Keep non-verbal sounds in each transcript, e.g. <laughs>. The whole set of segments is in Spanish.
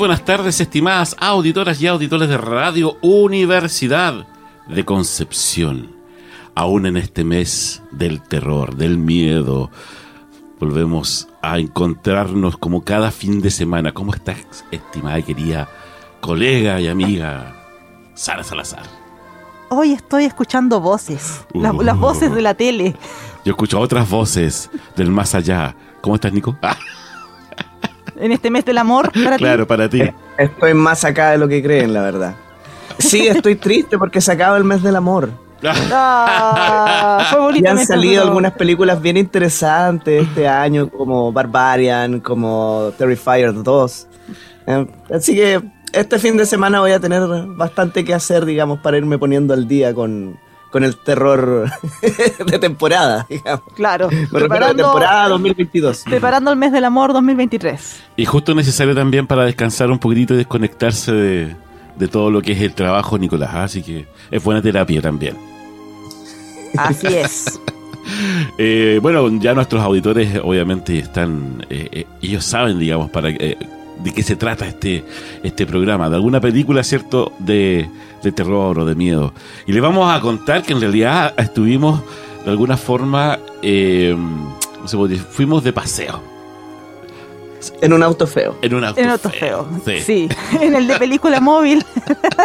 Buenas tardes, estimadas auditoras y auditores de Radio Universidad de Concepción. Aún en este mes del terror, del miedo, volvemos a encontrarnos como cada fin de semana. ¿Cómo estás, estimada y querida colega y amiga Sara Salazar? Hoy estoy escuchando voces, las, las Uh. voces de la tele. Yo escucho otras voces del más allá. ¿Cómo estás, Nico? Ah, En este mes del amor, para ti. claro, para ti. Estoy más acá de lo que creen, la verdad. Sí, estoy triste porque se acaba el mes del amor. Ah, fue Y han salido duro. algunas películas bien interesantes este año, como Barbarian, como Terrifier 2. Eh, Así que este fin de semana voy a tener bastante que hacer, digamos, para irme poniendo al día con, con el terror <laughs> de temporada, digamos. Claro, Me refiero a preparando, temporada 2022. preparando el mes del amor 2023. Y justo necesario también para descansar un poquitito y desconectarse de, de todo lo que es el trabajo, Nicolás. Así que es buena terapia también. Así <laughs> es. Eh, bueno, ya nuestros auditores obviamente están, eh, eh, ellos saben, digamos, para eh, de qué se trata este, este programa, de alguna película, ¿cierto?, de, de terror o de miedo. Y les vamos a contar que en realidad estuvimos, de alguna forma, eh, ¿cómo se puede decir? fuimos de paseo. En un auto feo. En un auto, En auto feo. feo. Sí. Sí. <laughs> en el de película móvil.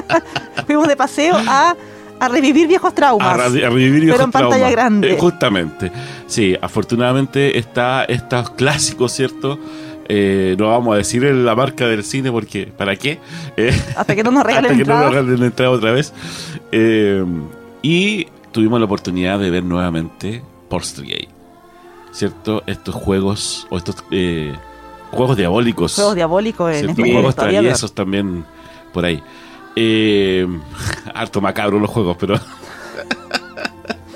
<laughs> Fuimos de paseo a, a revivir viejos traumas. A, revivir Pero viejos en pantalla traumas. grande. Eh, justamente. Sí, afortunadamente está estos clásicos, ¿cierto? Eh, no vamos a decir la marca del cine porque ¿para qué? Eh, Hasta que no nos <laughs> regalen hasta que no entradas. nos regalen entrada otra vez. Eh, y tuvimos la oportunidad de ver nuevamente Portstray, ¿cierto? Estos juegos o estos eh, juegos diabólicos. Juegos diabólicos en español. juegos traviesos también por ahí. Eh, <laughs> harto macabro los juegos, pero <laughs>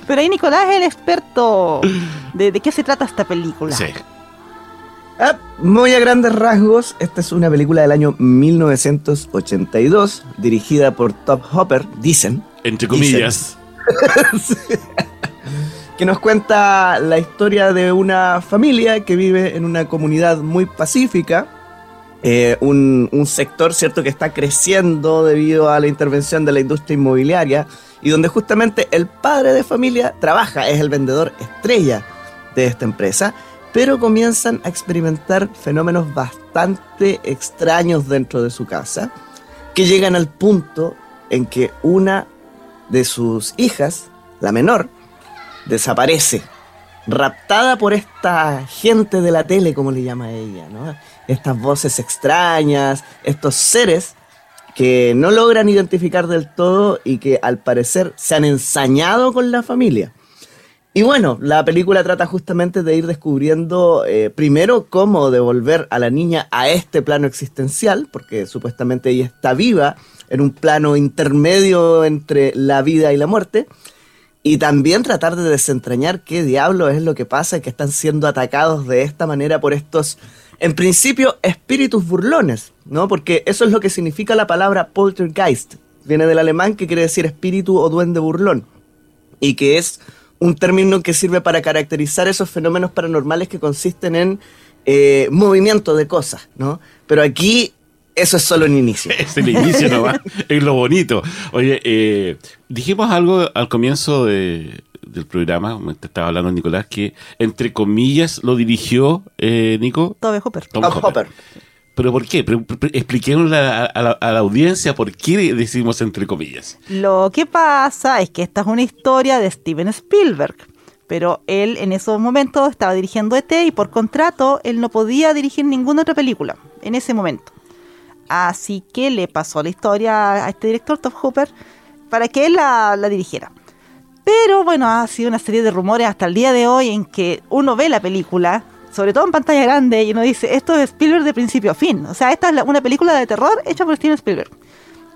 Pero ahí Nicolás es el experto de, de qué se trata esta película. sí. Ah, muy a grandes rasgos, esta es una película del año 1982, dirigida por Top Hopper, dicen, Entre comillas. <laughs> que nos cuenta la historia de una familia que vive en una comunidad muy pacífica, eh, un, un sector, ¿cierto?, que está creciendo debido a la intervención de la industria inmobiliaria y donde justamente el padre de familia trabaja, es el vendedor estrella de esta empresa, pero comienzan a experimentar fenómenos bastante extraños dentro de su casa, que llegan al punto en que una de sus hijas, la menor, desaparece, raptada por esta gente de la tele, como le llama ella, ¿no? Estas voces extrañas, estos seres que no logran identificar del todo y que al parecer se han ensañado con la familia. Y bueno, la película trata justamente de ir descubriendo eh, primero cómo devolver a la niña a este plano existencial, porque supuestamente ella está viva en un plano intermedio entre la vida y la muerte, y también tratar de desentrañar qué diablo es lo que pasa y que están siendo atacados de esta manera por estos, en principio, espíritus burlones, ¿no? Porque eso es lo que significa la palabra poltergeist. Viene del alemán que quiere decir espíritu o duende burlón. Y que es un término que sirve para caracterizar esos fenómenos paranormales que consisten en eh, movimiento de cosas, ¿no? Pero aquí eso es solo un inicio. <laughs> es el inicio nomás, <laughs> es lo bonito. Oye, eh, dijimos algo al comienzo de, del programa, te estaba hablando Nicolás, que entre comillas lo dirigió eh, Nico. Tobe Hopper. Tom Tom Hopper. Hopper. ¿Pero por qué? Expliquémosle a, la, audiencia por qué decimos entre comillas. Lo que pasa es que esta es una historia de Steven Spielberg. Pero él en esos momentos estaba dirigiendo ET y por contrato él no podía dirigir ninguna otra película en ese momento. Así que le pasó la historia a este director, Tom Hooper, para que él la dirigiera. Pero bueno, ha sido una serie de rumores hasta el día de hoy en que uno ve la película, sobre todo en pantalla grande, y uno dice, esto es Spielberg de principio a fin. O sea, esta es la- una película de terror hecha por Steven Spielberg.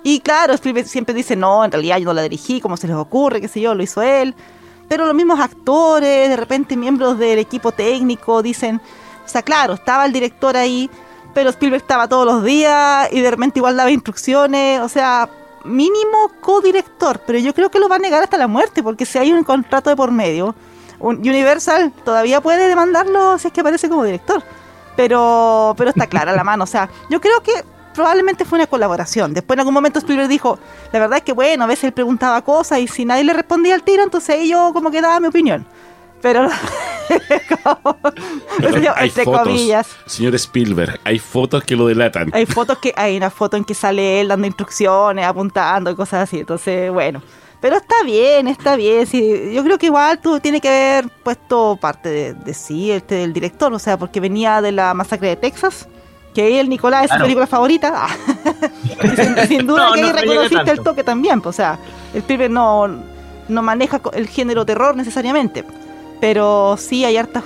Y claro, Spielberg siempre dice, no, en realidad yo no la dirigí, como se les ocurre, qué sé yo, lo hizo él. Pero los mismos actores, de repente miembros del equipo técnico, dicen, o sea, claro, estaba el director ahí, pero Spielberg estaba todos los días y de repente igual daba instrucciones, o sea, mínimo codirector, pero yo creo que lo va a negar hasta la muerte, porque si hay un contrato de por medio, Universal todavía puede demandarlo si es que aparece como director. Pero, pero está clara la mano, o sea, yo creo que probablemente fue una colaboración. Después en algún momento Spielberg dijo, la verdad es que bueno, a veces él preguntaba cosas y si nadie le respondía al tiro, entonces ahí yo como que daba mi opinión. Pero, <laughs> como- Perdón, hay entre fotos, comillas. señor Spielberg, hay fotos que lo delatan. Hay fotos que hay una foto en que sale él dando instrucciones, apuntando y cosas así. Entonces, bueno. Pero está bien, está bien. Sí, yo creo que igual tú tiene que haber puesto parte de, de sí, este del director, o sea, porque venía de la masacre de Texas, que ahí el Nicolás es su Claro. película favorita. Ah. <laughs> Sin, sin duda No, que ahí no reconociste el toque también. pues, o sea, el Spielberg no, no maneja el género terror necesariamente. Pero sí hay hartos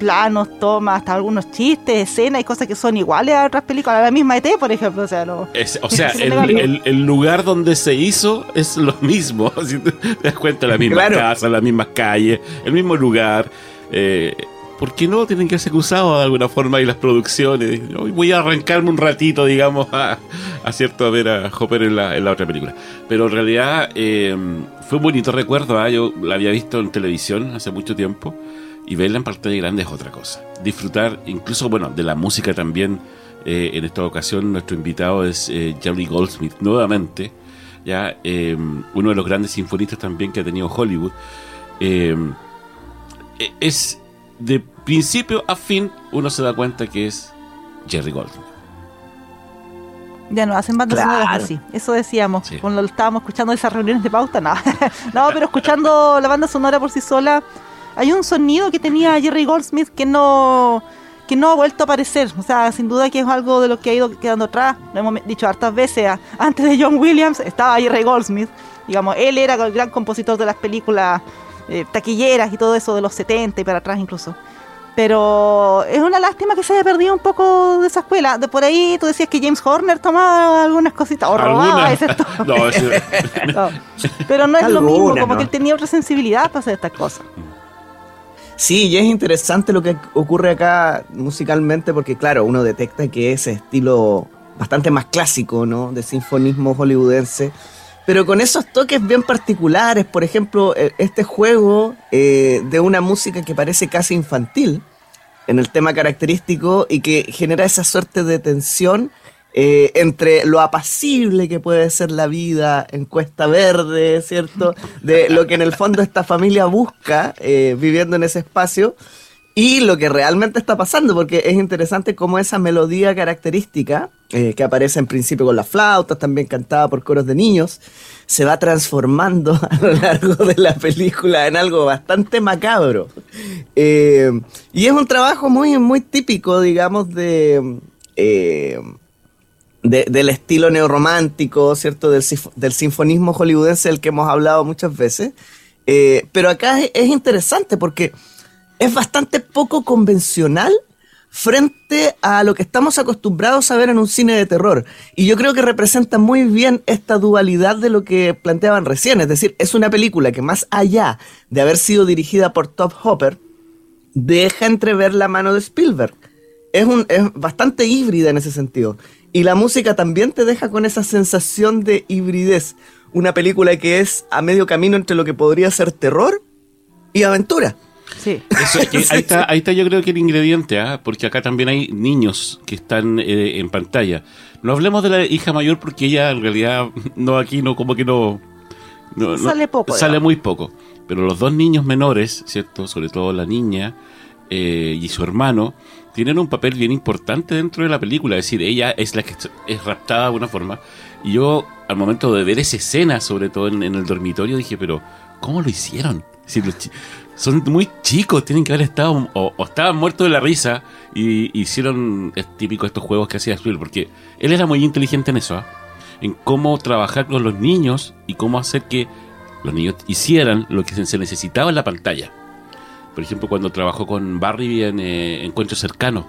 planos, tomas, hasta algunos chistes, escenas y cosas que son iguales a otras películas, a la misma ET, por ejemplo. O sea, no. Es- o sea, <laughs> el, el- el lugar donde se hizo es lo mismo. <laughs> Si te das cuenta, la misma Claro. casa, las mismas calles, el mismo lugar. Eh, ¿Por qué no tienen que ser usados de alguna forma ahí las producciones? Hoy voy a arrancarme un ratito, digamos, <laughs> a, a cierto a ver a Hopper en la, en la otra película. Pero en realidad eh, fue un bonito recuerdo. ¿ah? Yo la había visto en televisión hace mucho tiempo y verla en pantalla grande es otra cosa. Disfrutar, incluso, bueno, de la música también. Eh, en esta ocasión nuestro invitado es eh, Jerry Goldsmith, nuevamente, ya eh, uno de los grandes sinfonistas también que ha tenido Hollywood. Eh, eh, es de principio a fin, uno se da cuenta que es Jerry Goldsmith. Ya no hacen bandas Claro. sonoras así. Eso decíamos Sí. cuando estábamos escuchando esas reuniones de pauta. No, <laughs> no pero escuchando la banda sonora por sí sola, hay un sonido que tenía Jerry Goldsmith que no que no ha vuelto a aparecer. O sea, sin duda que es algo de lo que ha ido quedando atrás. Lo hemos dicho hartas veces. Antes de John Williams estaba Jerry Goldsmith. Digamos, él era el gran compositor de las películas eh, taquilleras y todo eso de los 70 y para atrás incluso. Pero es una lástima que se haya perdido un poco de esa escuela. De por ahí tú decías que James Horner tomaba algunas cositas o robaba ese <laughs> No, <laughs> No. Pero no es lo mismo, como ¿no? que él tenía otra sensibilidad para hacer estas cosas. Sí, y es interesante lo que ocurre acá musicalmente porque, claro, uno detecta que ese estilo bastante más clásico, ¿no? De sinfonismo hollywoodense, pero con esos toques bien particulares, por ejemplo, eh, este juego eh, de una música que parece casi infantil en el tema característico y que genera esa suerte de tensión eh, entre lo apacible que puede ser la vida en Cuesta Verde, ¿cierto? De lo que en el fondo esta familia busca eh, viviendo en ese espacio y lo que realmente está pasando, porque es interesante cómo esa melodía característica, eh, que aparece en principio con las flautas, también cantada por coros de niños, se va transformando <laughs> a lo largo de la película en algo bastante macabro. Y es un trabajo muy, muy típico, digamos, de... de- del estilo neorromántico, ¿cierto? Del, del sinfonismo hollywoodense del que hemos hablado muchas veces. Eh, pero acá es, es interesante porque es bastante poco convencional frente a lo que estamos acostumbrados a ver en un cine de terror. Y yo creo que representa muy bien esta dualidad de lo que planteaban recién. Es decir, es una película que más allá de haber sido dirigida por Top Hopper, deja entrever la mano de Spielberg. Es, un, es bastante híbrida en ese sentido. Y la música también te deja con esa sensación de hibridez. Una película que es a medio camino entre lo que podría ser terror y aventura. Sí. Eso <laughs> es que ahí, está, ahí está yo creo que el ingrediente, ¿ah? porque acá también hay niños que están eh, en pantalla. No hablemos de la hija mayor porque ella en realidad <laughs> no aquí no como que no, no- no- Sale poco, sale muy poco. Pero los dos niños menores, cierto, sobre todo la niña eh, y su hermano, tienen un papel bien importante dentro de la película. Es decir, ella es la que es raptada de alguna forma. Y yo al momento de ver esa escena, sobre todo en, en el dormitorio, dije, pero ¿cómo lo hicieron? Es decir, los son muy chicos, tienen que haber estado o, o estaban muertos de la risa y hicieron es típico estos juegos que hacía Spielberg, porque él era muy inteligente en eso, ¿ah? en cómo trabajar con los niños y cómo hacer que los niños hicieran lo que se necesitaba en la pantalla. Por ejemplo, cuando trabajó con Barry en eh, Encuentros Cercanos,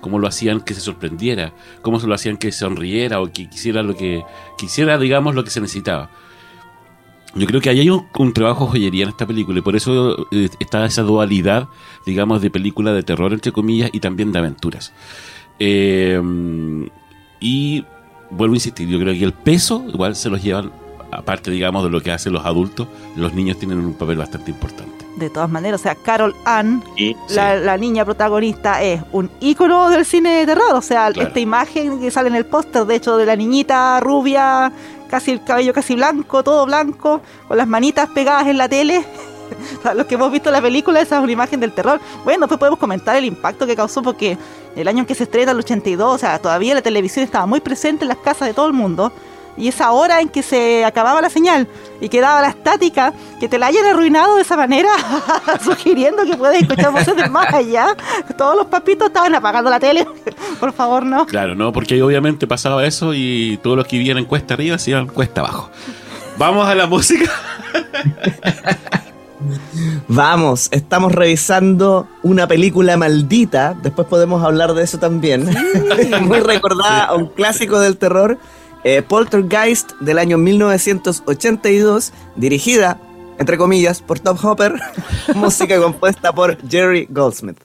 cómo lo hacían que se sorprendiera, cómo se lo hacían que sonriera o que quisiera lo que quisiera, digamos, lo que se necesitaba. Yo creo que ahí hay un, un trabajo joyería en esta película y por eso eh, está esa dualidad, digamos, de película de terror, entre comillas, y también de aventuras. Eh, y vuelvo a insistir, yo creo que el peso igual se los llevan, aparte, digamos, de lo que hacen los adultos, los niños tienen un papel bastante importante. De todas maneras, o sea, Carol Ann, la, la niña protagonista, es un ícono del cine de terror. O sea, Claro. esta imagen que sale en el póster, de hecho, de la niñita rubia, casi el cabello casi blanco, todo blanco, con las manitas pegadas en la tele. <laughs> O sea, Los que hemos visto la película, esa es una imagen del terror. Bueno, después podemos comentar el impacto que causó porque el año en que se estrena, el 82, o sea, todavía la televisión estaba muy presente en las casas de todo el mundo. Y esa hora en que se acababa la señal y quedaba la estática, que te la hayan arruinado de esa manera, <laughs> sugiriendo que puedes escuchar voces del más allá. Todos los papitos estaban apagando la tele. <laughs> Por favor, no. Claro, ¿no? Porque ahí obviamente pasaba eso y todos los que vivían en cuesta arriba se iban cuesta abajo. Vamos a la música. <laughs> Vamos, estamos revisando una película maldita. Después podemos hablar de eso también. Muy recordada, un clásico del terror. Eh, Poltergeist del año 1982, dirigida, entre comillas, por Top Hopper. <laughs> música compuesta por Jerry Goldsmith.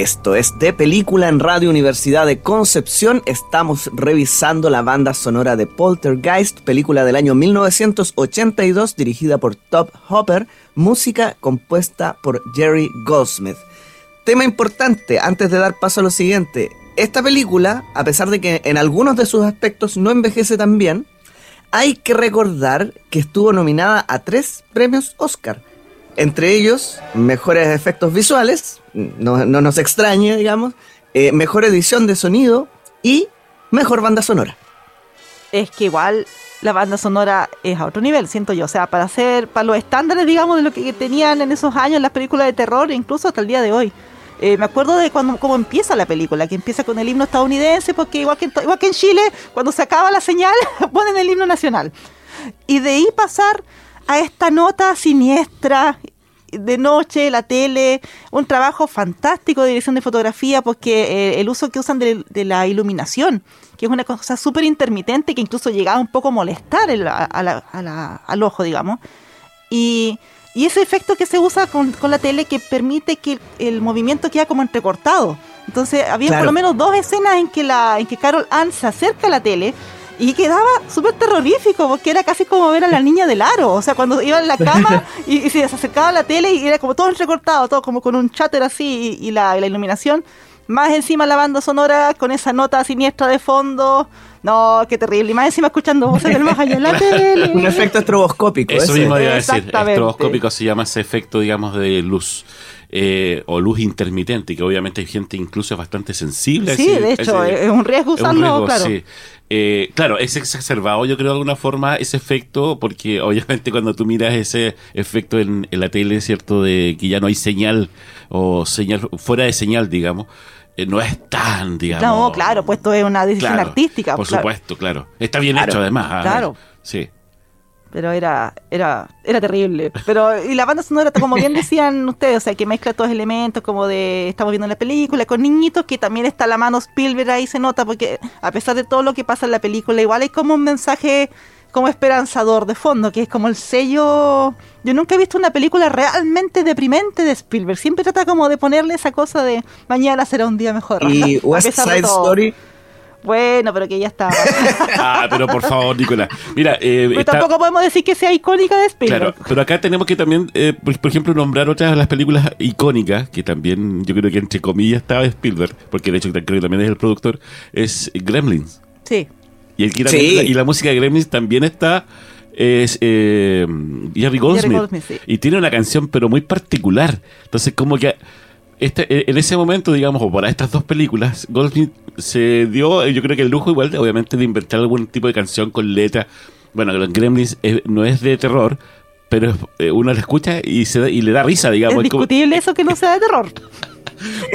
Esto es de película en Radio Universidad de Concepción. Estamos revisando la banda sonora de Poltergeist, película del año 1982 dirigida por Top Hopper, música compuesta por Jerry Goldsmith. Tema importante antes de dar paso a lo siguiente. Esta película, a pesar de que en algunos de sus aspectos no envejece tan bien, hay que recordar que estuvo nominada a tres premios Oscar entre ellos, mejores efectos visuales, no, nos extrañe, digamos, eh, mejor edición de sonido y mejor banda sonora. Es que igual la banda sonora es a otro nivel, siento yo. O sea, para hacer, para los estándares, digamos, de lo que tenían en esos años las películas de terror, incluso hasta el día de hoy. Eh, me acuerdo de cuando cómo empieza la película, que empieza con el himno estadounidense, porque igual que, igual que en Chile, cuando se acaba la señal, <laughs> ponen el himno nacional. Y de ahí pasar a esta nota siniestra de noche, la tele, un trabajo fantástico de dirección de fotografía, porque eh, el uso que usan de, la iluminación, que es una cosa súper intermitente que incluso llegaba un poco a molestar al ojo, digamos. Y, ese efecto que se usa con, la tele que permite que el, movimiento queda como entrecortado. Entonces, había por lo menos dos escenas en que, la, en que Carol Ann se acerca a la tele y quedaba súper terrorífico porque era casi como ver a la niña del aro. O sea, cuando iba en la cama <laughs> y, se acercaba a la tele y era como todo entrecortado, todo como con un chatter así y, la, iluminación. Más encima la banda sonora con esa nota siniestra de fondo. No, qué terrible. Y más encima escuchando voces del más allá en la <laughs> tele. Un efecto estroboscópico. Eso mismo iba a decir. Estroboscópico se llama ese efecto, digamos, de luz. Eh, o luz intermitente, que obviamente hay gente incluso bastante sensible. Sí, de hecho, es un riesgo usarlo, claro. Sí. Eh, claro, es exacerbado, yo creo de alguna forma, ese efecto, porque obviamente <laughs> cuando tú miras ese efecto en, la tele, ¿cierto? De que ya no hay señal o señal fuera de señal, digamos. Eh, no es tan, digamos. No, claro, pues esto es una decisión artística. Por supuesto, claro. Está bien hecho además. ¿ah? Claro. Sí pero era, era, era terrible. Pero, y la banda sonora, como bien decían <laughs> ustedes, o sea, que mezcla todos elementos como de estamos viendo la película con niñitos, que también está la mano Spielberg ahí se nota, porque a pesar de todo lo que pasa en la película, igual hay como un mensaje como esperanzador de fondo, que es como el sello. Yo nunca he visto una película realmente deprimente de Spielberg. Siempre trata como de ponerle esa cosa de mañana será un día mejor. Y <laughs> West Side Story bueno, pero que ya está. <laughs> ah, pero por favor, Nicolás. Mira, eh, tampoco podemos decir que sea icónica de Spielberg. Claro, pero acá tenemos que también, eh, por, ejemplo, nombrar otras de las películas icónicas, que también yo creo que entre comillas estaba Spielberg, porque de hecho creo que también es el productor, es Gremlins. Sí. Y, el, y la música de Gremlins también está es eh, Jerry Goldsmith. Y tiene una canción, pero muy particular. Entonces, como que este, en ese momento, digamos, o para estas dos películas, Goldsmith se dio, yo creo que el lujo igual, obviamente, de inventar algún tipo de canción con letra. Bueno, los Gremlins no es de terror, pero eh, uno la escucha y, se y le da risa, digamos. Es discutible eso que no sea de terror.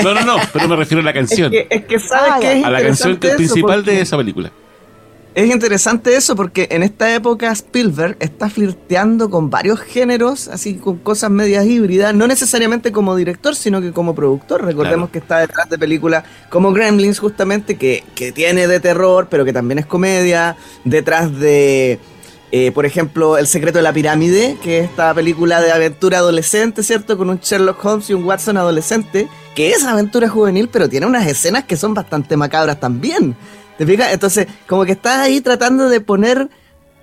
no, no, no, pero me refiero a la canción. Es que, sabes ah, A la canción principal de esa película. Es interesante eso porque en esta época Spielberg está flirteando con varios géneros, así con cosas medias híbridas, no necesariamente como director, sino que como productor. Recordemos que está detrás de películas como Gremlins, justamente, que, que, tiene de terror, pero que también es comedia. Detrás de, eh, por ejemplo, El secreto de la pirámide, que es esta película de aventura adolescente, ¿cierto? Con un Sherlock Holmes y un Watson adolescente, que es aventura juvenil, pero tiene unas escenas que son bastante macabras también. ¿Te fijas? Entonces, como que estás ahí tratando de poner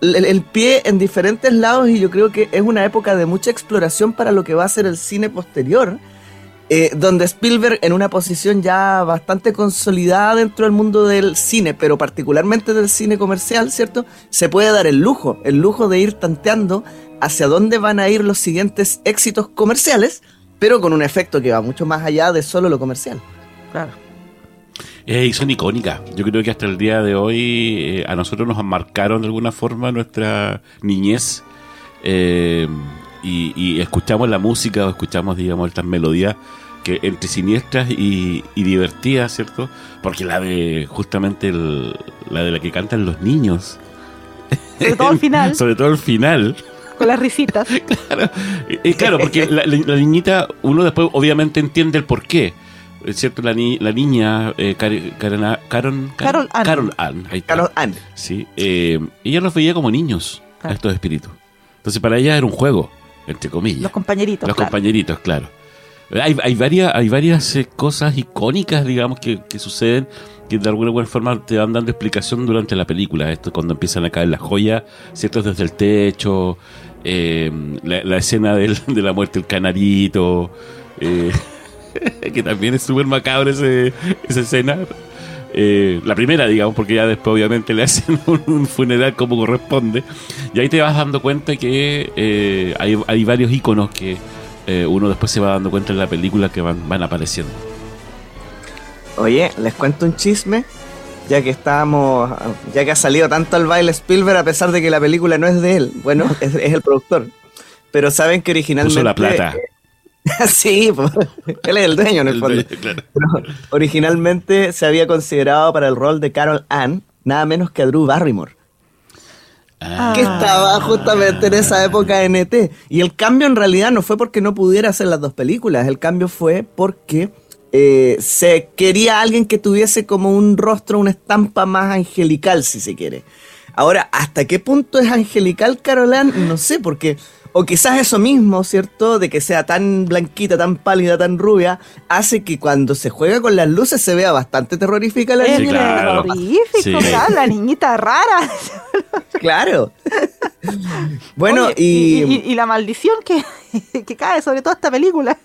el, pie en diferentes lados y yo creo que es una época de mucha exploración para lo que va a ser el cine posterior, eh, donde Spielberg en una posición ya bastante consolidada dentro del mundo del cine, pero particularmente del cine comercial, ¿cierto? Se puede dar el lujo, el lujo de ir tanteando hacia dónde van a ir los siguientes éxitos comerciales, pero con un efecto que va mucho más allá de solo lo comercial. Claro. Eh, y son icónicas. Yo creo que hasta el día de hoy eh, a nosotros nos marcaron de alguna forma nuestra niñez. Eh, y, escuchamos la música o escuchamos, digamos, estas melodías que entre siniestras y, divertidas, ¿cierto? Porque la de, justamente, la de la que cantan los niños. Sobre todo al <laughs> final. Sobre todo al final. Con las risitas. <laughs> claro, claro porque la, la, niñita, uno después obviamente entiende el por qué es cierto, la, ni, la niña eh, Carol, Carol Ann. Carol Ann. Carol Ann. Sí, eh, ella los veía como niños a estos espíritus. Entonces para ella era un juego, entre comillas. Los compañeritos. Los compañeritos, claro. Hay, hay varias, hay varias eh, cosas icónicas, digamos, que, que suceden que de alguna buena forma te van dando explicación durante la película. Esto cuando empiezan a caer las joyas, ¿cierto? Desde el techo, eh, la, la escena del- de la muerte del canarito, eh, <laughs> que también es súper macabro ese, esa escena. Eh, la primera, digamos, porque ya después obviamente le hacen <laughs> un, un funeral como corresponde. Y ahí te vas dando cuenta que eh, hay, hay varios iconos que eh, uno después se va dando cuenta en la película que van, van apareciendo. Oye, les cuento un chisme, ya que estábamos, ya que ha salido tanto al baile Spielberg a pesar de que la película no es de él, bueno, es, es el productor. Pero saben que originalmente... Puso la plata. <laughs> sí, pues, él es el dueño en el, El fondo. dueño, claro. Pero originalmente se había considerado para el rol de Carol Ann nada menos que a Drew Barrymore, Ah. que estaba justamente en esa época en ET. Y el cambio en realidad no fue porque no pudiera hacer las dos películas, el cambio fue porque eh, se quería alguien que tuviese como un rostro, una estampa más angelical, si se quiere. Ahora, ¿hasta qué punto es angelical Carol Ann? No sé, porque... O quizás eso mismo, ¿cierto? De que sea tan blanquita, tan pálida, tan rubia, hace que cuando se juega con las luces se vea bastante terrorífica la Es Sí, niña. claro. terrorífico, Sí. claro, la niñita rara. <laughs> Claro. bueno, Oye, y, y, y la maldición que, <laughs> que cae sobre toda esta película.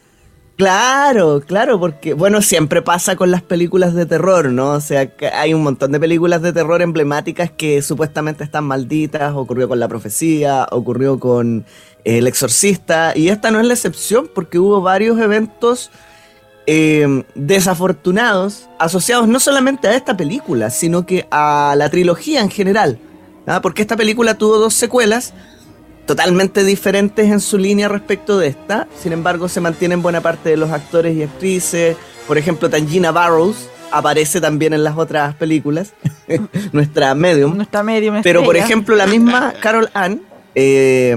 Claro, claro, porque bueno, siempre pasa con las películas de terror, ¿no? O sea, que hay un montón de películas de terror emblemáticas que supuestamente están malditas, ocurrió con La Profecía, ocurrió con El Exorcista, y esta no es la excepción porque hubo varios eventos eh, desafortunados asociados no solamente a esta película, sino que a la trilogía en general, ¿ah? porque esta película tuvo dos secuelas, totalmente diferentes en su línea respecto de esta. Sin embargo, se mantienen buena parte de los actores y actrices. Por ejemplo, Tangina Barrows aparece también en las otras películas, <laughs> nuestra medium. Nuestra medium Pero, por ejemplo, la misma <laughs> Carol Ann, eh,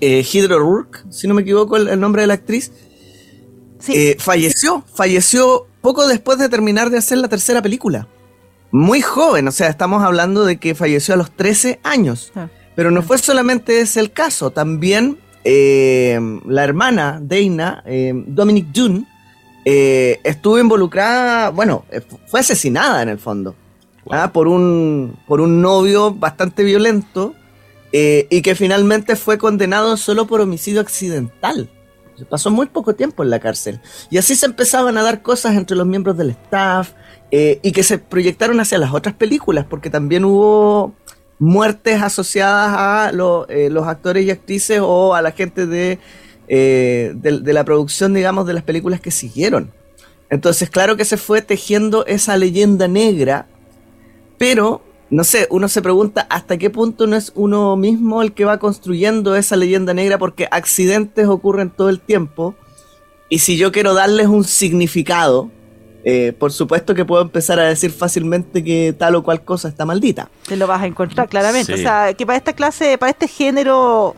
Eh, Hydra Rourke, si no me equivoco el, el nombre de la actriz, Sí, eh, falleció. Falleció poco después de terminar de hacer la tercera película. Muy joven, o sea, estamos hablando de que falleció a los 13 años. Ah. Pero no fue solamente ese el caso, también eh, la hermana Dana, eh, Dominic Dune, eh, estuvo involucrada, bueno, fu- fue asesinada en el fondo, Wow. ¿ah? por, un, por un novio bastante violento eh, y que finalmente fue condenado solo por homicidio accidental. Pasó muy poco tiempo en la cárcel. Y así se empezaban a dar cosas entre los miembros del staff eh, y que se proyectaron hacia las otras películas, porque también hubo muertes asociadas a eh, los actores y actrices o a la gente de, de la producción, digamos, de las películas que siguieron. Entonces, claro que se fue tejiendo esa leyenda negra, pero, no sé, uno se pregunta hasta qué punto no es uno mismo el que va construyendo esa leyenda negra, porque accidentes ocurren todo el tiempo, y si yo quiero darles un significado, eh, por supuesto que puedo empezar a decir fácilmente que tal o cual cosa está maldita. te lo vas a encontrar claramente. Sí. O sea, que para esta clase, para este género,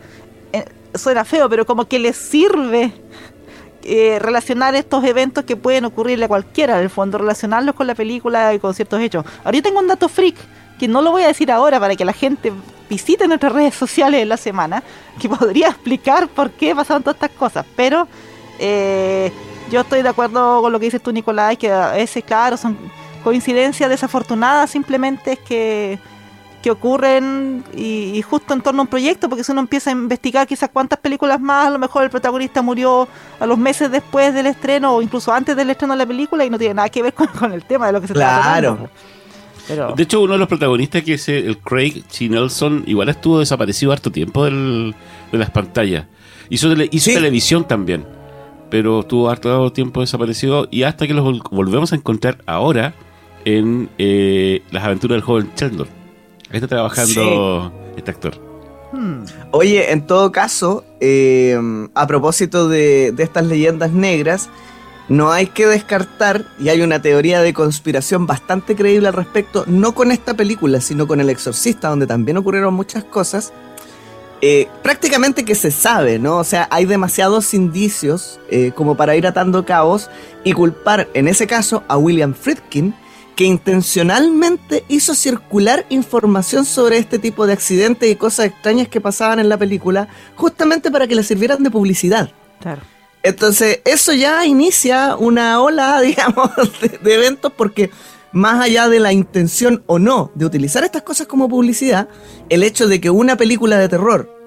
eh, suena feo, pero como que les sirve eh, relacionar estos eventos que pueden ocurrirle a cualquiera, en el fondo, relacionarlos con la película y con ciertos hechos. Ahora yo tengo un dato freak, que no lo voy a decir ahora para que la gente visite nuestras redes sociales en la semana, que podría explicar por qué pasaron todas estas cosas, pero eh, yo estoy de acuerdo con lo que dices tú, Nicolás, que a veces, claro, son coincidencias desafortunadas, simplemente es que que ocurren y, justo en torno a un proyecto, porque si uno empieza a investigar quizás cuántas películas más, a lo mejor el protagonista murió a los meses después del estreno o incluso antes del estreno de la película y no tiene nada que ver <laughs> con, el tema de lo que se está Claro. Pero, De hecho, uno de los protagonistas, que es el Craig T. Nelson, igual estuvo desaparecido harto tiempo del- de las pantallas. Hizo, tele- hizo Sí. televisión también, pero estuvo harto tiempo desaparecido y hasta que los vol- volvemos a encontrar ahora en eh, Las aventuras del joven Sheldon. Ahí está trabajando este actor. hmm, Oye, en todo caso, eh, a propósito de, de estas leyendas negras, no hay que descartar, y hay una teoría de conspiración bastante creíble al respecto, no con esta película, sino con El Exorcista, donde también ocurrieron muchas cosas, eh, prácticamente que se sabe, ¿no? O sea, hay demasiados indicios eh, como para ir atando cabos y culpar, en ese caso, a William Friedkin, que intencionalmente hizo circular información sobre este tipo de accidentes y cosas extrañas que pasaban en la película, justamente para que le sirvieran de publicidad. claro. Entonces, eso ya inicia una ola, <laughs> digamos, de, de eventos porque más allá de la intención o no de utilizar estas cosas como publicidad, el hecho de que una película de terror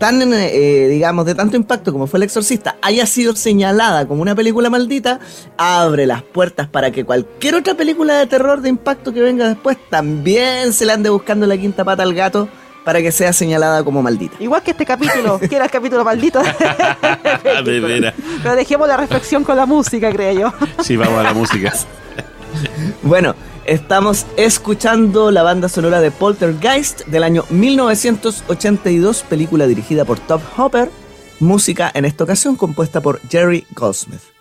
tan, eh, digamos, de tanto impacto como fue El Exorcista, haya sido señalada como una película maldita, abre las puertas para que cualquier otra película de terror de impacto que venga después también se le ande buscando la quinta pata al gato para que sea señalada como maldita. Igual que este capítulo, que era el capítulo maldito. <laughs> De veras. Pero dejemos la reflexión con la música, creo yo. Sí, vamos a la música. <laughs> Bueno, estamos escuchando la banda sonora de Poltergeist del año 1982, película dirigida por Top Hopper, música en esta ocasión compuesta por Jerry Goldsmith.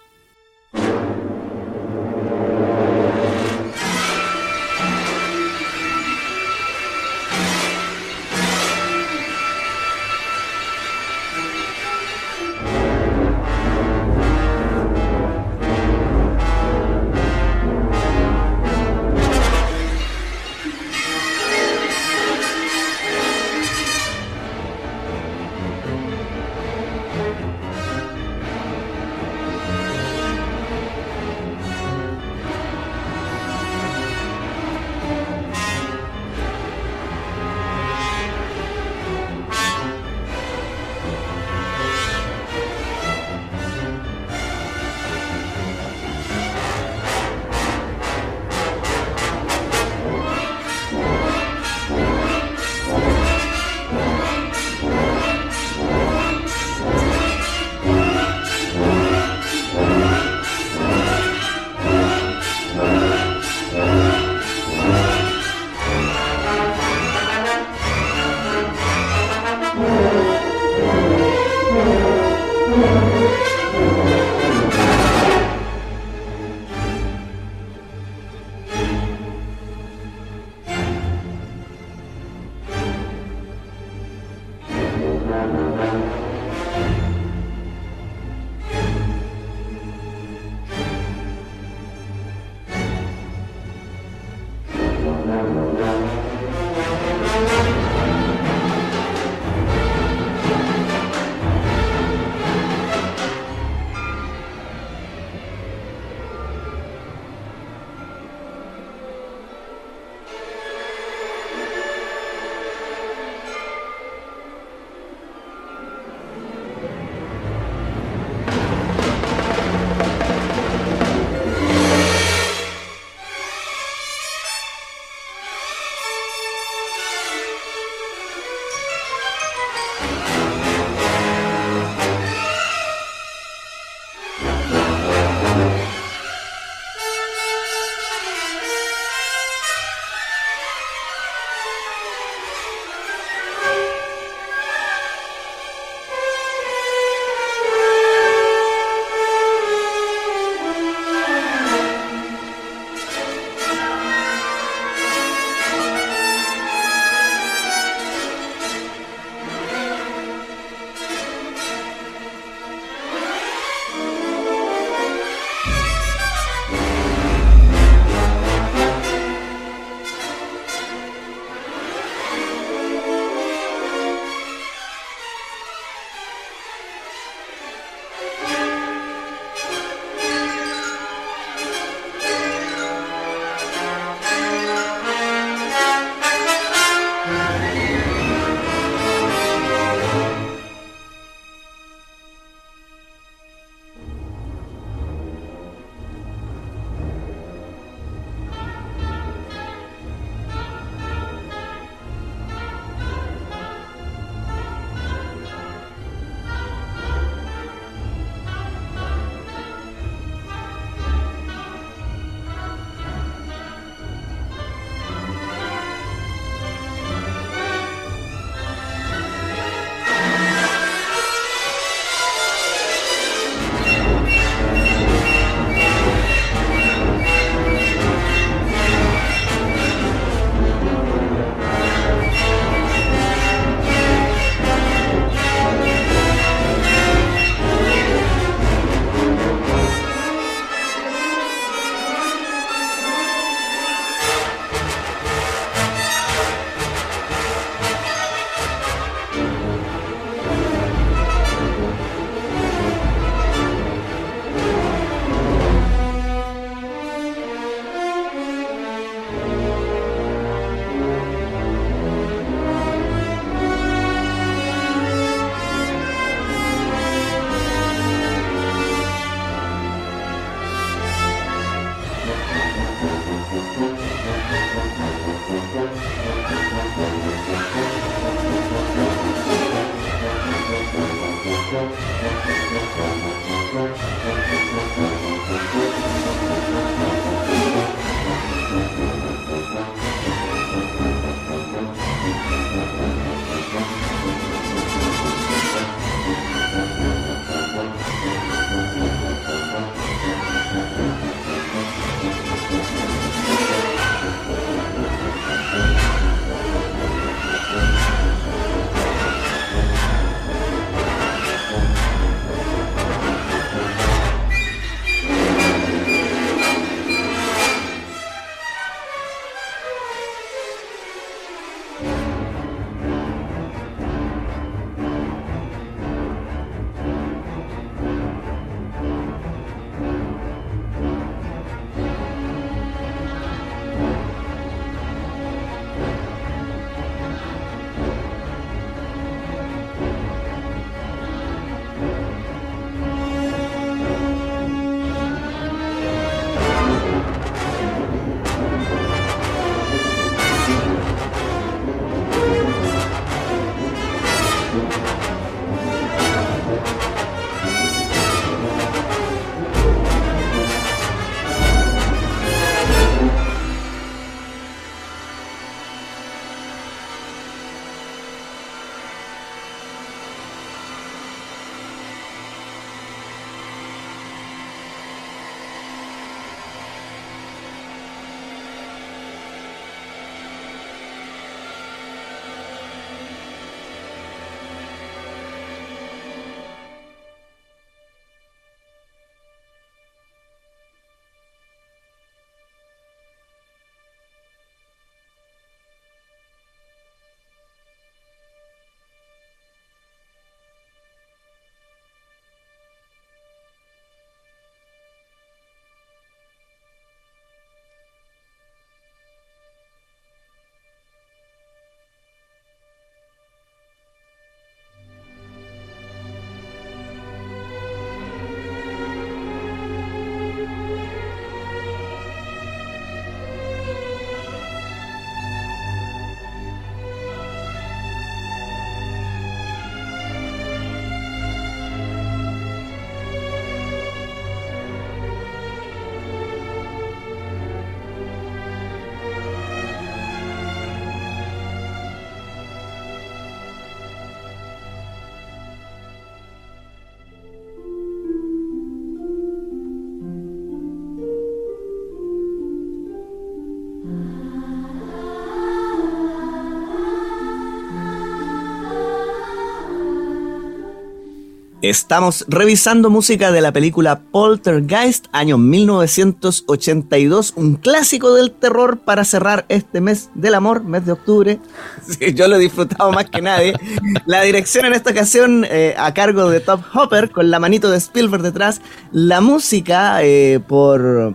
Estamos revisando música de la película Poltergeist, año 1982, un clásico del terror para cerrar este mes del amor, mes de octubre. <laughs> Sí, yo lo he disfrutado más que nadie. <laughs> La dirección en esta ocasión eh, a cargo de Top Hopper, con la manito de Spielberg detrás. La música eh, por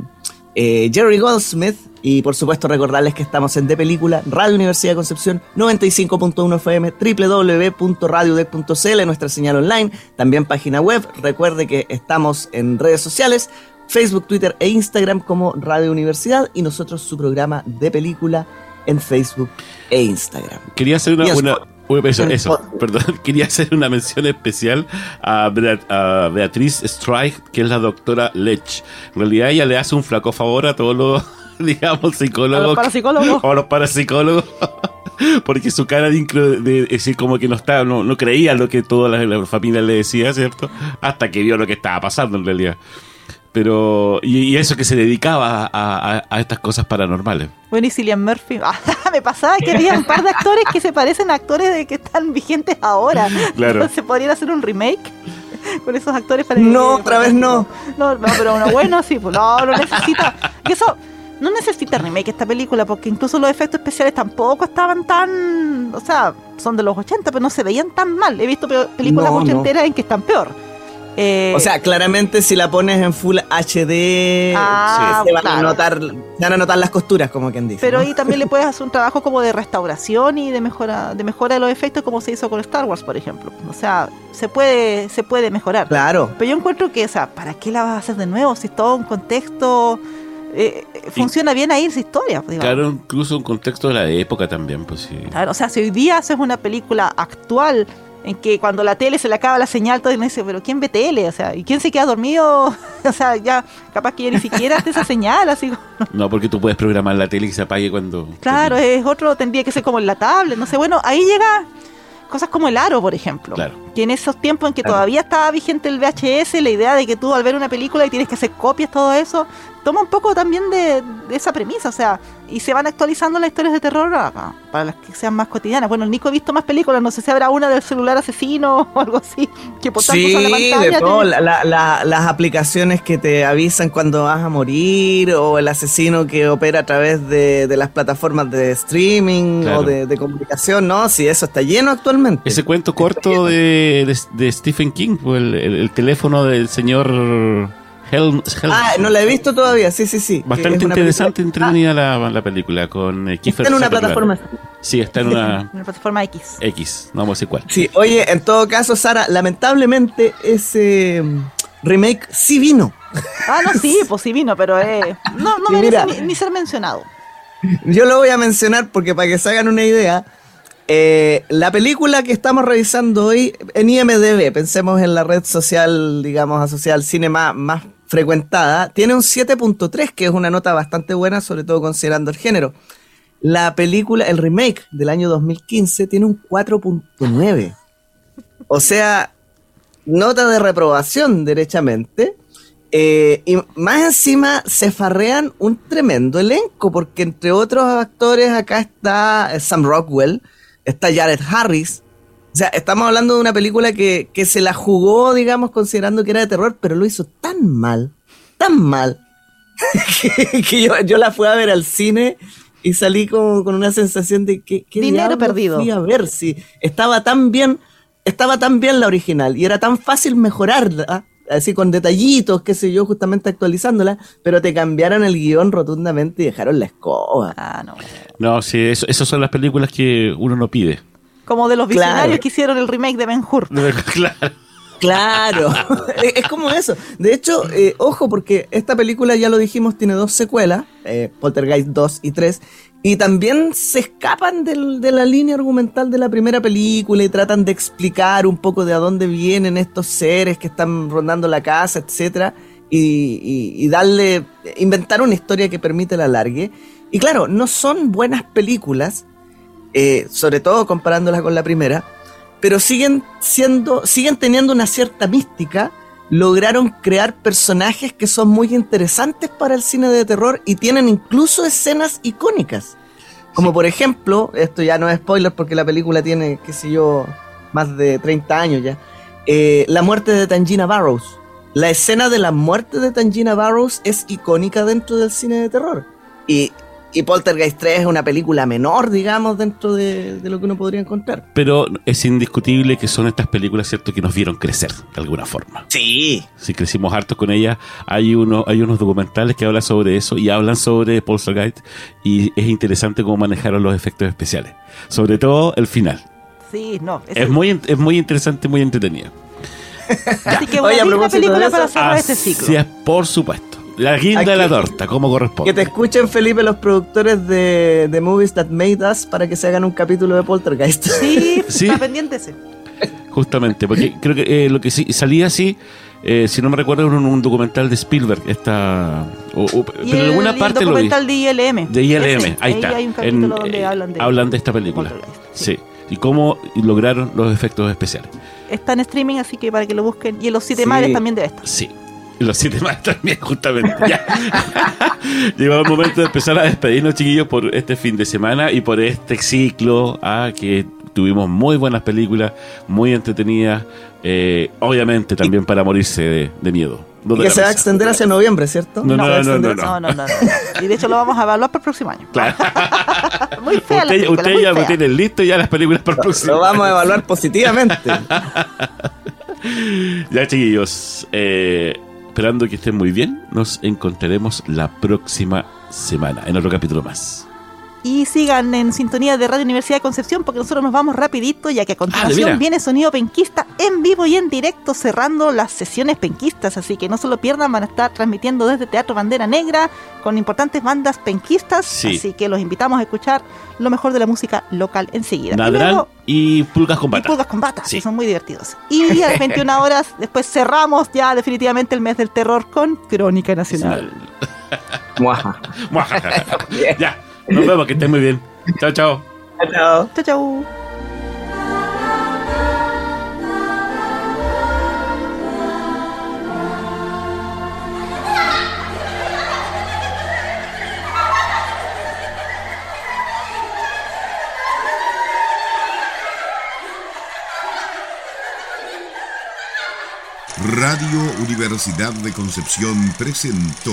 eh, Jerry Goldsmith, y por supuesto recordarles que estamos en De Película, Radio Universidad de Concepción, 95.1 FM, www.radiodec.cl, nuestra señal online, también página web. Recuerde que estamos en redes sociales, Facebook, Twitter e Instagram como Radio Universidad y nosotros su programa De Película en Facebook e Instagram. Quería hacer una... eso, perdón, <laughs> quería hacer una mención especial a, Beatriz Strike, que es la doctora Lech. En realidad ella le hace un flaco favor a todos los <laughs> digamos, psicólogos. A los parapsicólogos. O los parapsicólogos. <laughs> Porque su cara de, decir como que no estaba, no, no creía lo que toda la, familia le decía, ¿cierto? Hasta que vio lo que estaba pasando en realidad. Pero, y, eso que se dedicaba a, estas cosas paranormales. Bueno, y Cillian Murphy, <laughs> ah, me pasaba que había un par de actores que se parecen a actores de que están vigentes ahora. <laughs> Claro. ¿Se podrían hacer un remake? con esos actores para No, otra vez no. no. No, pero uno bueno sí, pues no, no necesita. Que eso, no necesita remake esta película porque incluso los efectos especiales tampoco estaban tan, o sea, son de los 80, pero no se veían tan mal. He visto películas no, ochenteras en que están peor. Eh, o sea, claramente si la pones en Full HD ah, se, van a notar, van a notar las costuras, como quien dice. Pero ahí también le puedes <laughs> hacer un trabajo como de restauración y de mejora, de mejora de los efectos, como se hizo con Star Wars, por ejemplo. O sea, se puede, se puede mejorar. Claro. Pero yo encuentro que, o sea, ¿para qué la vas a hacer de nuevo? Si es todo un contexto eh, funciona bien ahí esa historia. Pues, claro, incluso un contexto de la época también, pues sí. Claro, o sea, si hoy día haces una película actual en que cuando la tele se le acaba la señal, todo y me dice, pero ¿quién ve tele? O sea, ¿y quién se queda dormido? <laughs> o sea, ya capaz que ya ni siquiera hace esa <laughs> señal, así. no, porque tú puedes programar la tele y se apague cuando... Claro, es otro, tendría que ser como en la tablet, no sé, bueno, ahí llega cosas como el aro, por ejemplo. Claro. Que en esos tiempos en que todavía estaba vigente el VHS, la idea de que tú al ver una película y tienes que hacer copias, todo eso, toma un poco también de, esa premisa, o sea, y se van actualizando las historias de terror para las que sean más cotidianas. Bueno, el Nico ha visto más películas, no sé si habrá una del celular asesino <laughs> o algo así, que por sí, la pantalla. De las aplicaciones que te avisan cuando vas a morir, o el asesino que opera a través de, las plataformas de streaming o de, comunicación, ¿no? Sí, eso está lleno actualmente. Ese cuento corto de, Stephen King, el teléfono del señor Ah, no la he visto todavía, sí, sí, sí. Bastante interesante, entretenida la, la, película con eh, Está en una plataforma. Sí, está en una... <laughs> una plataforma X. X, no vamos a decir cuál. Sí, oye, en todo caso, Sara, lamentablemente ese mm, remake sí vino. <laughs> Ah, no, sí, pues sí vino, pero eh, no, no merece ni, ser mencionado. Yo lo voy a mencionar porque para que se hagan una idea, eh, la película que estamos revisando hoy en IMDB, pensemos en la red social, digamos, asociada al cine más, frecuentada, tiene un 7.3, que es una nota bastante buena, sobre todo considerando el género. La película, el remake del año 2015, tiene un 4.9. O sea, nota de reprobación, derechamente. Eh, y más encima se farrean un tremendo elenco, porque entre otros actores acá está Sam Rockwell, está Jared Harris, o sea, estamos hablando de una película que, se la jugó, digamos, considerando que era de terror, pero lo hizo tan mal, tan mal, <laughs> que, yo, la fui a ver al cine y salí con, con una sensación de que... Dinero perdido. Fui a ver si estaba tan bien, estaba tan bien la original y era tan fácil mejorarla, así con detallitos, qué sé yo, justamente actualizándola, pero te cambiaron el guion rotundamente y dejaron la escoba. Ah, no. No, sí, eso, esas son las películas que uno no pide. Como de los visionarios que hicieron el remake de Ben Hur. <laughs> Claro. Claro, <laughs> es como eso. De hecho, eh, ojo, porque esta película, ya lo dijimos, tiene dos secuelas, eh, Poltergeist 2 y 3, y también se escapan de la línea argumental de la primera película y tratan de explicar un poco de a dónde vienen estos seres que están rondando la casa, etc. Y, darle, inventar una historia que permite la largue. Y claro, no son buenas películas, eh, sobre todo comparándola con la primera, pero siguen siendo, siguen teniendo una cierta mística. Lograron crear personajes que son muy interesantes para el cine de terror y tienen incluso escenas icónicas. Como por ejemplo, esto ya no es spoiler porque la película tiene, qué sé yo, más de 30 años ya. eh, la muerte de Tangina Barrows. La escena de la muerte de Tangina Barrows es icónica dentro del cine de terror. Y, y Poltergeist 3 es una película menor, digamos, dentro de, de lo que uno podría encontrar. Pero es indiscutible que son estas películas, ¿cierto?, que nos vieron crecer de alguna forma. Sí. Si crecimos hartos con ellas, hay, uno, hay unos documentales que hablan sobre eso y hablan sobre Poltergeist y es interesante cómo manejaron los efectos especiales. Sobre todo el final. Sí, no. Es muy, es muy interesante, muy entretenido. <laughs> Así que una película para cerrar este ciclo. es, por supuesto. La guinda de la torta, como corresponde. Que te escuchen, Felipe, los productores de, de Movies That Made Us para que se hagan un capítulo de Poltergeist. <laughs> Sí, Sí. está pendiente ese. Justamente, porque creo que eh, lo que sí salía así, eh, si no me recuerdo, era un, un documental de Spielberg. Esta, o- o- Y pero en el, alguna el parte lo vi. documental de ILM. De ILM, Ese, ahí está. hay un capítulo En, donde eh, hablan de, esta película. Sí. Y cómo lograron los efectos especiales. Está en streaming, así que para que lo busquen. Y en los siete Sí. mares también debe estar. Sí. Y los siete más también, justamente. Ya. <laughs> Llegó el momento de empezar a despedirnos, chiquillos, por este fin de semana y por este ciclo. Ah, que tuvimos muy buenas películas, muy entretenidas. eh, obviamente también para morirse de, de miedo. No Y de que se va a extender hacia noviembre, ¿cierto? No, no, Se va a no, no, extender- No, no. Y de hecho lo vamos a evaluar para el próximo año. Claro. <laughs> Muy fea Usted, película, usted muy ya fea. tiene listo ya las películas para el próximo. Lo vamos a evaluar positivamente. <laughs> Ya, chiquillos, eh, esperando que estén muy bien, nos encontraremos la próxima semana en otro capítulo más. Y sigan en sintonía de Radio Universidad de Concepción porque nosotros nos vamos rapidito ya que a Ah, ¿de continuación viene sonido penquista en vivo y en directo cerrando las sesiones penquistas, así que no se lo pierdan, van a estar transmitiendo desde Teatro Bandera Negra con importantes bandas penquistas, Sí. así que los invitamos a escuchar lo mejor de la música local enseguida. Y Nadrán luego- y pulgas con y bata. pulgas con batas, Sí. que son muy divertidos. Y a las <laughs> 21 horas después cerramos ya definitivamente el mes del terror con Crónica Nacional. <laughs> Muaja. <laughs> ya, nos vemos, que estén muy bien. Chao, chao. Chao. Chau, chau. Radio Universidad de Concepción presentó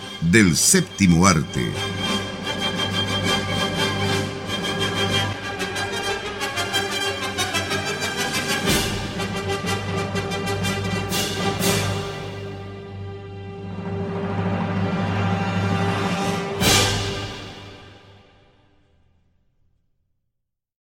del séptimo arte.